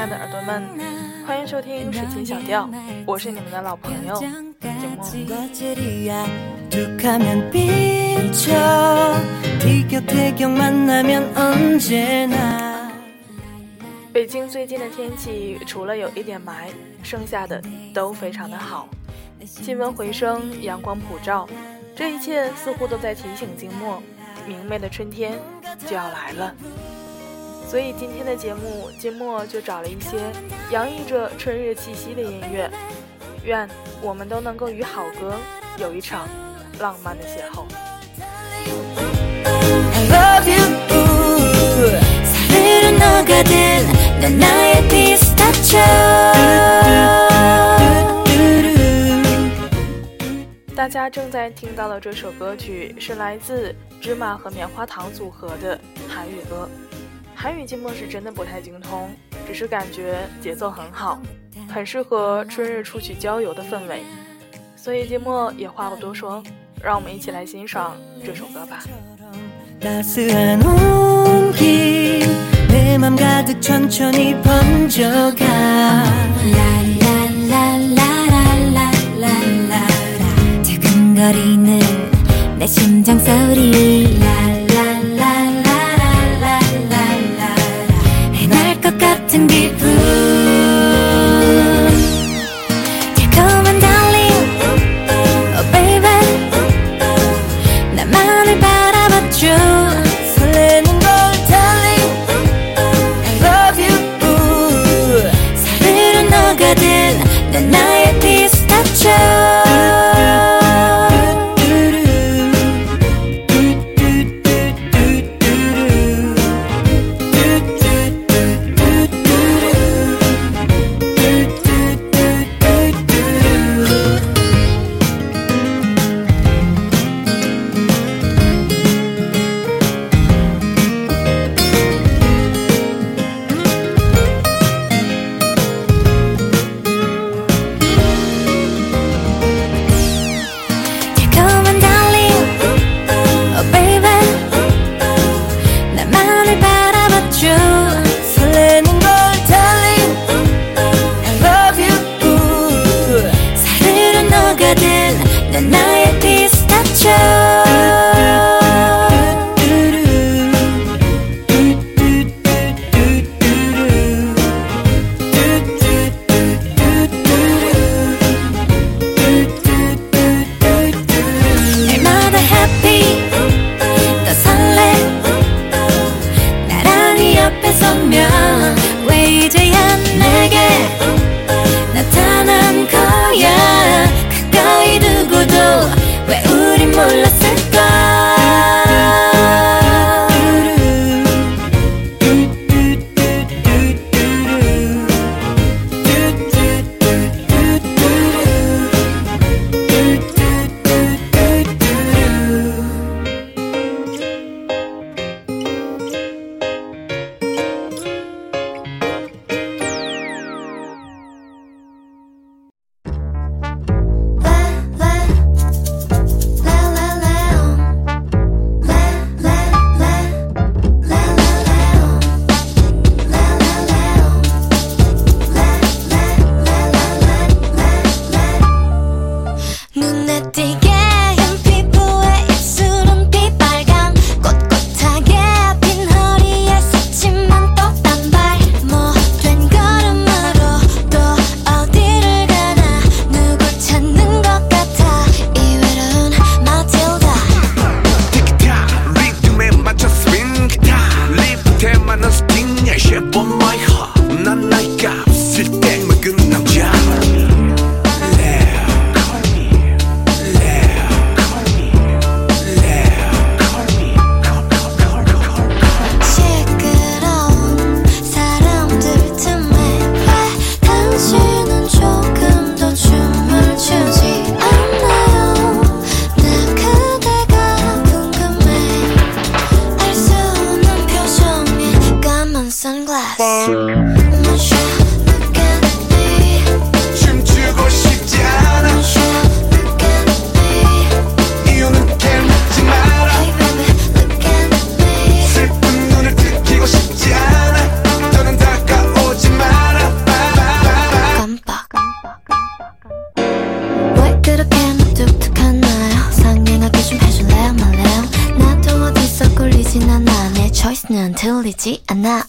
爱的耳朵们，欢迎收听水清小调，我是你们的老朋友景墨。北京最近的天气除了有一点霾，剩下的都非常的好，气温回升，阳光普照，这一切似乎都在提醒静默，明媚的春天就要来了。所以今天的节目，金墨就找了一些洋溢着春日气息的音乐，愿我们都能够与好歌有一场浪漫的邂逅。大家正在听到的这首歌曲是来自芝麻和棉花糖组合的韩语歌。韩语静默是真的不太精通，只是感觉节奏很好，很适合春日出去郊游的氛围，所以静默也话不多说，让我们一起来欣赏这首歌吧。나타난 거야 가까이 두 고도 大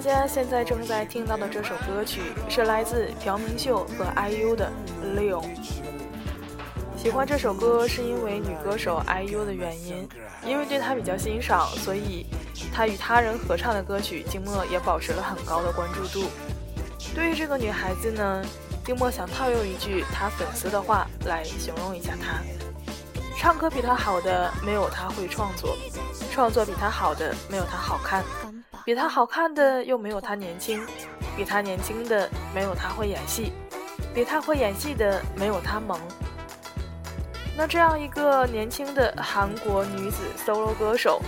家现在正在听到的这首歌曲是来自朴明秀和 IU 的《六》。喜欢这首歌是因为女歌手 IU 的原因，因为对她比较欣赏，所以她与他人合唱的歌曲，静默也保持了很高的关注度。对于这个女孩子呢，静默想套用一句她粉丝的话来形容一下她：唱歌比她好的没有她会创作，创作比她好的没有她好看，比她好看的又没有她年轻，比她年轻的没有她会演戏，比她会演戏的没有她萌。那这样一个年轻的韩国女子 solo 歌手，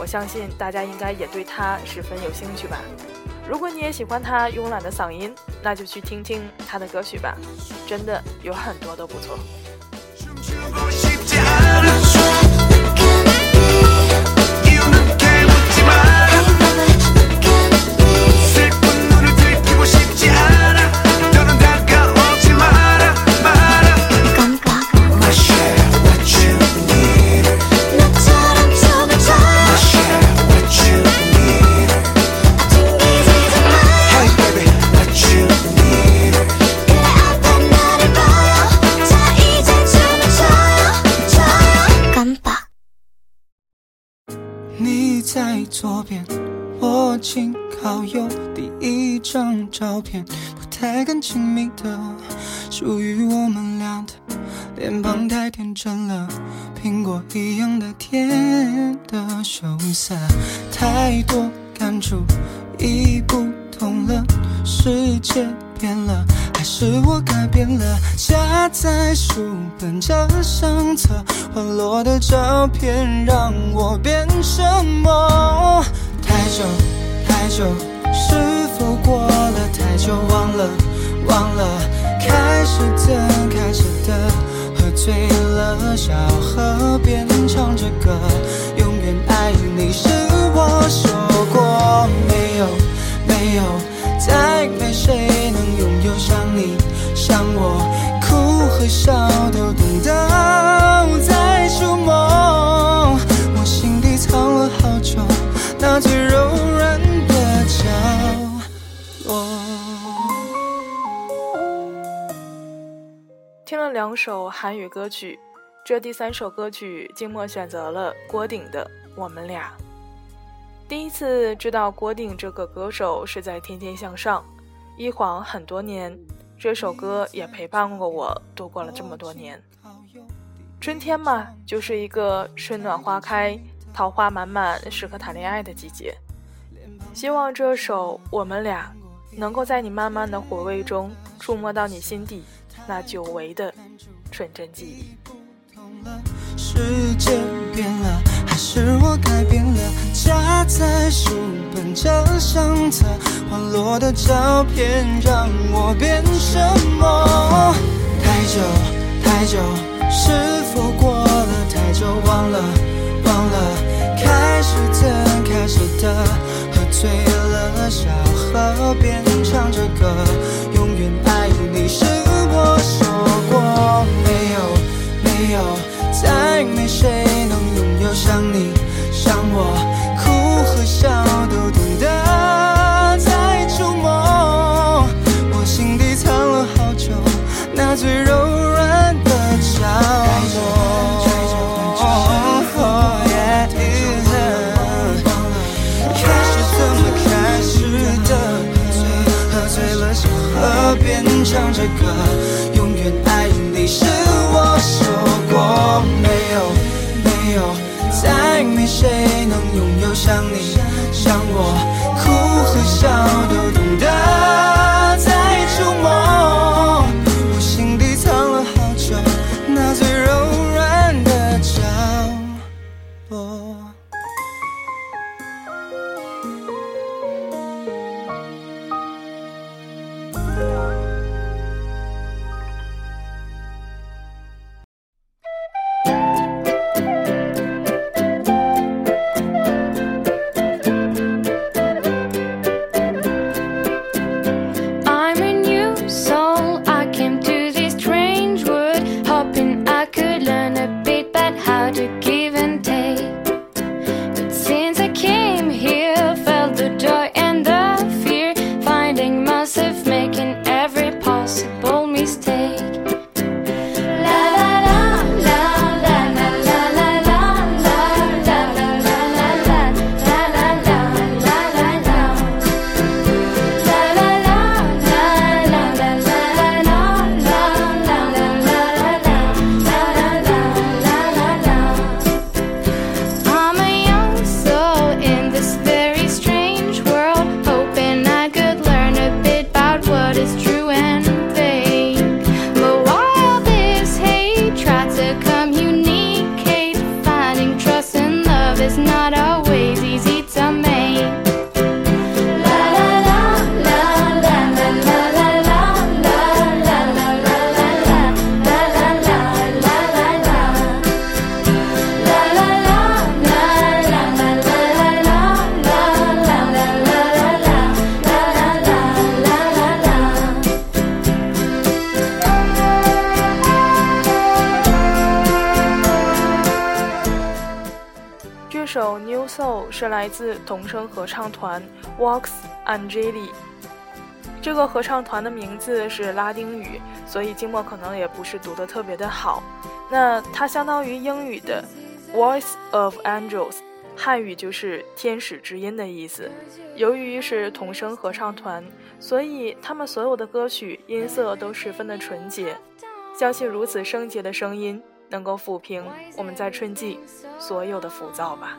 我相信大家应该也对他十分有兴趣吧。如果你也喜欢他慵懒的嗓音，那就去听听他的歌曲吧，真的有很多都不错。好友第一张照片，不太敢亲密的，属于我们俩的，脸庞太天真了，苹果一样的甜的羞涩，太多感触已不同了，世界。变了，还是我改变了？夹在书本这相册，滑落的照片让我变沉默？太久久，是否过了太久？忘了忘了，开始的开始的，喝醉了，小河边唱着歌，永远爱你是我说过没有没有。再没谁能拥有像你，像我，哭和笑都懂得在触摸。我心底藏了好久，那最柔软。听了两首韩语歌曲，这第三首歌曲，静默选择了郭顶的《我们俩》。第一次知道郭顶这个歌手是在《天天向上》，一晃很多年，这首歌也陪伴过我度过了这么多年。春天嘛，就是一个春暖花开、桃花满满、适合谈恋爱的季节。希望这首《我们俩》能够在你慢慢的回味中，触摸到你心底那久违的纯真记忆。世界变了，还是我改变了？夹在书本这相册，滑落的照片让我变什么？太久太久，是否过了太久？忘了忘了，开始的开始的，醉了，小河边唱着歌，永远爱你是我说过没有没有。唱着歌，永远爱你是我说。过没有没有，再没谁能拥有像你像我，哭和笑都懂得是来自童声合唱团 Vox Angeli。这个合唱团的名字是拉丁语，所以静默可能也不是读得特别的好。那它相当于英语的 Voice of Angels，汉语就是天使之音的意思。由于是童声合唱团，所以他们所有的歌曲音色都十分的纯洁。相信如此圣洁的声音能够抚平我们在春季所有的浮躁吧。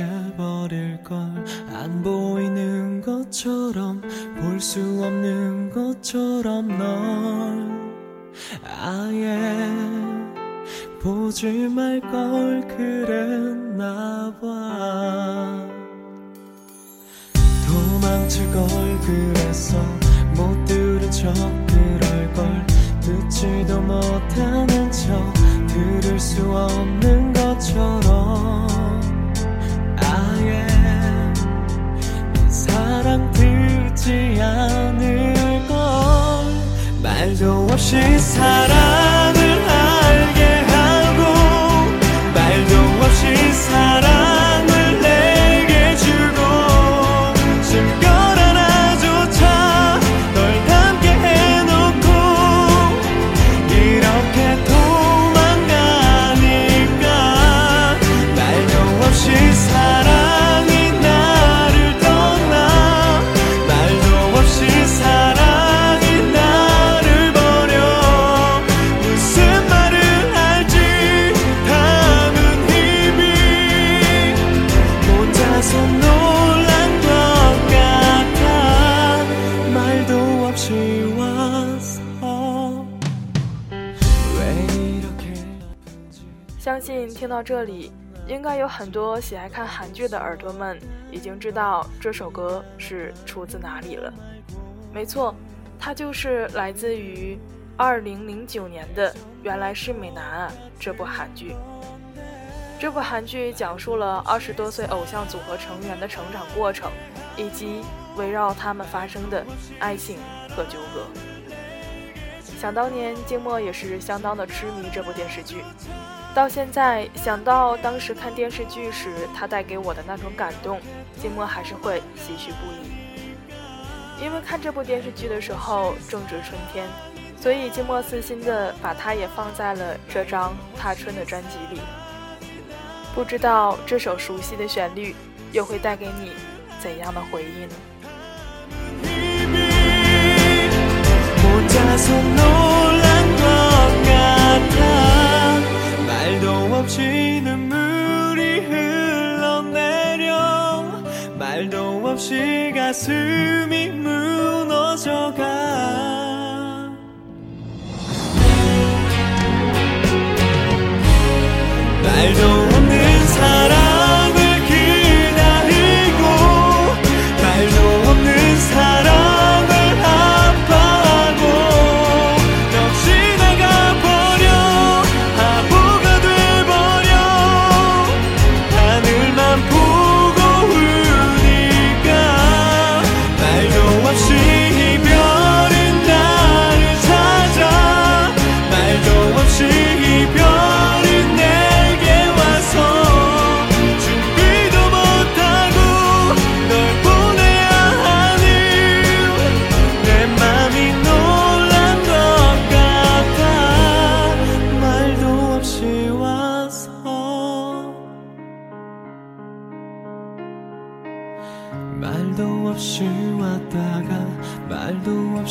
해버릴 걸 안 보이는 것처럼 볼 수 없는 것처럼 널 아예 보지 말 걸. 그랬나 봐. 도망칠 걸. 그랬어 못 들은 척 그럴 걸. 듣지도 못하는 척 들을 수 없는 것처럼. 지 않을 걸. 말도 없이 사랑 相信听到这里，应该有很多喜爱看韩剧的耳朵们已经知道这首歌是出自哪里了。没错，它就是来自于2009年的《原来是美男啊》这部韩剧。这部韩剧讲述了二十多岁偶像组合成员的成长过程，以及围绕他们发生的爱情和纠葛。想当年，静默也是相当的痴迷这部电视剧。到现在想到当时看电视剧时，它带给我的那种感动，静默还是会唏嘘不已。因为看这部电视剧的时候正值春天，所以静默私心的把它也放在了这张踏春的专辑里。不知道这首熟悉的旋律又会带给你怎样的回忆呢？ 없이 눈물이 흘러내려. 말도 없이 가슴이 무너져가. 말도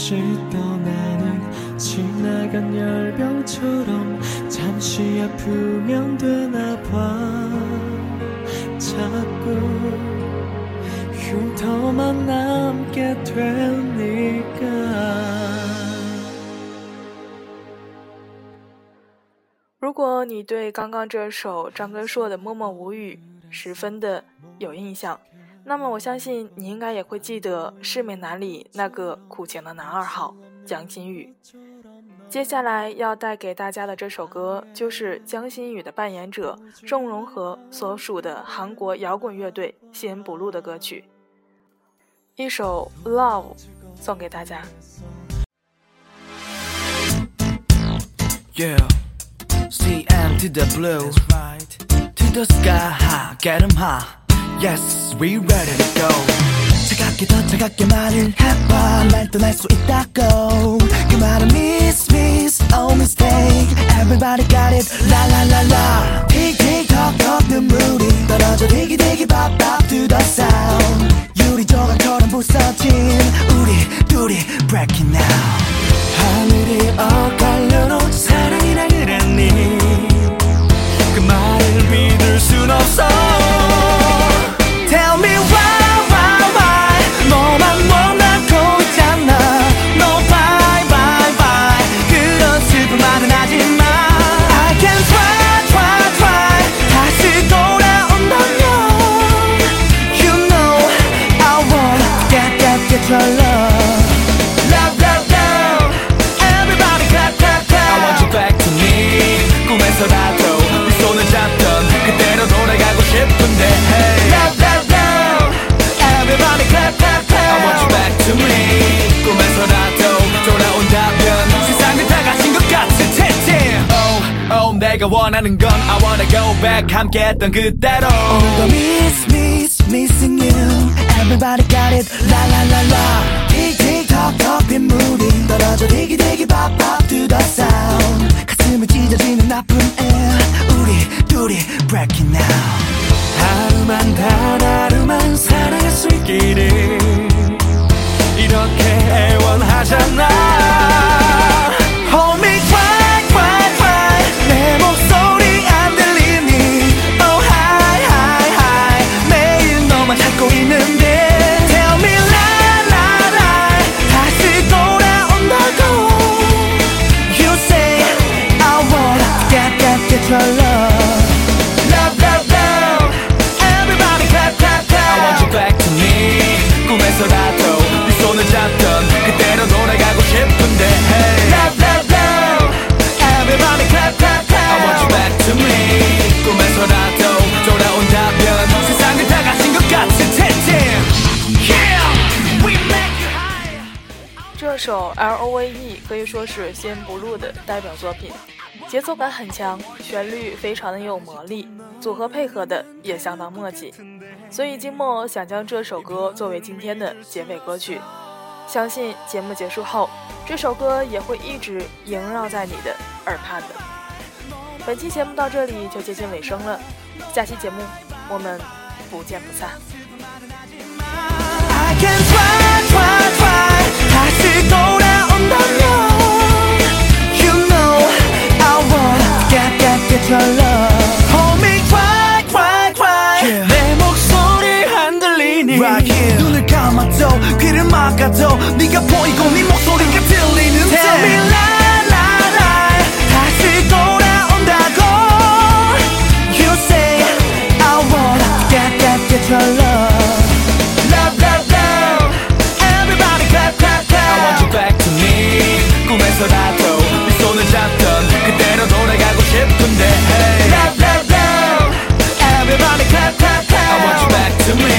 다시 떠나는 지나간 열병처럼 잠시 아프면 되나 봐 자꾸 흉터만 남게 되니까 如果你对刚刚这首张根硕的《默默无语》十分的有印象， 那么我相信你应该也会记得《世美男》里那个苦情的男二号江心宇。接下来要带给大家的这首歌，就是江心宇的扮演者郑容和所属的韩国摇滚乐队先不露的歌曲，一首《Love》送给大家。Yeah, CM to the blue, to the sky, get 'em high. Yes, we ready to go. 차갑게 더 차갑게 말을 해봐 날 떠날 수 있다고 그 말은 miss miss oh mistake everybody got it la la la la tick tick tock tock 눈물이 떨어져 대기 대기 pop pop to the sound 내가 원하는 건 I wanna go back 함께 했던 그대로 오늘도 miss miss missing you Everybody got it la la la la Tick tick tock tock 빗물이 떨어져 디기 디기 pop pop to the sound 가슴을 찢어지는 나쁜 air 우리 둘이 breaking now 하루만 단 하루만 사랑할 수 있기를 이렇게 애원하잖아 这首 L O V E 可以说是先不录的代表作品，节奏感很强，旋律非常的有魔力，组合配合的也相当默契，所以金墨想将这首歌作为今天的结尾歌曲。相信节目结束后，这首歌也会一直萦绕在你的耳畔的。本期节目到这里就接近尾声了，下期节目我们不见不散。Your love Hold me cry cry cry 내 목소리 안 들리니 Right here 눈을 감아도 귀를 막아도 네가 보이고 네 목소리가 들리는데 Tell me lie lie lie 다시 돌아온다고 You say I wanna get get get your love Love love love Everybody clap clap clap I want you back to me 꿈에서라도 네 손을 잡던 그대로 돌아가고 싶어 to me.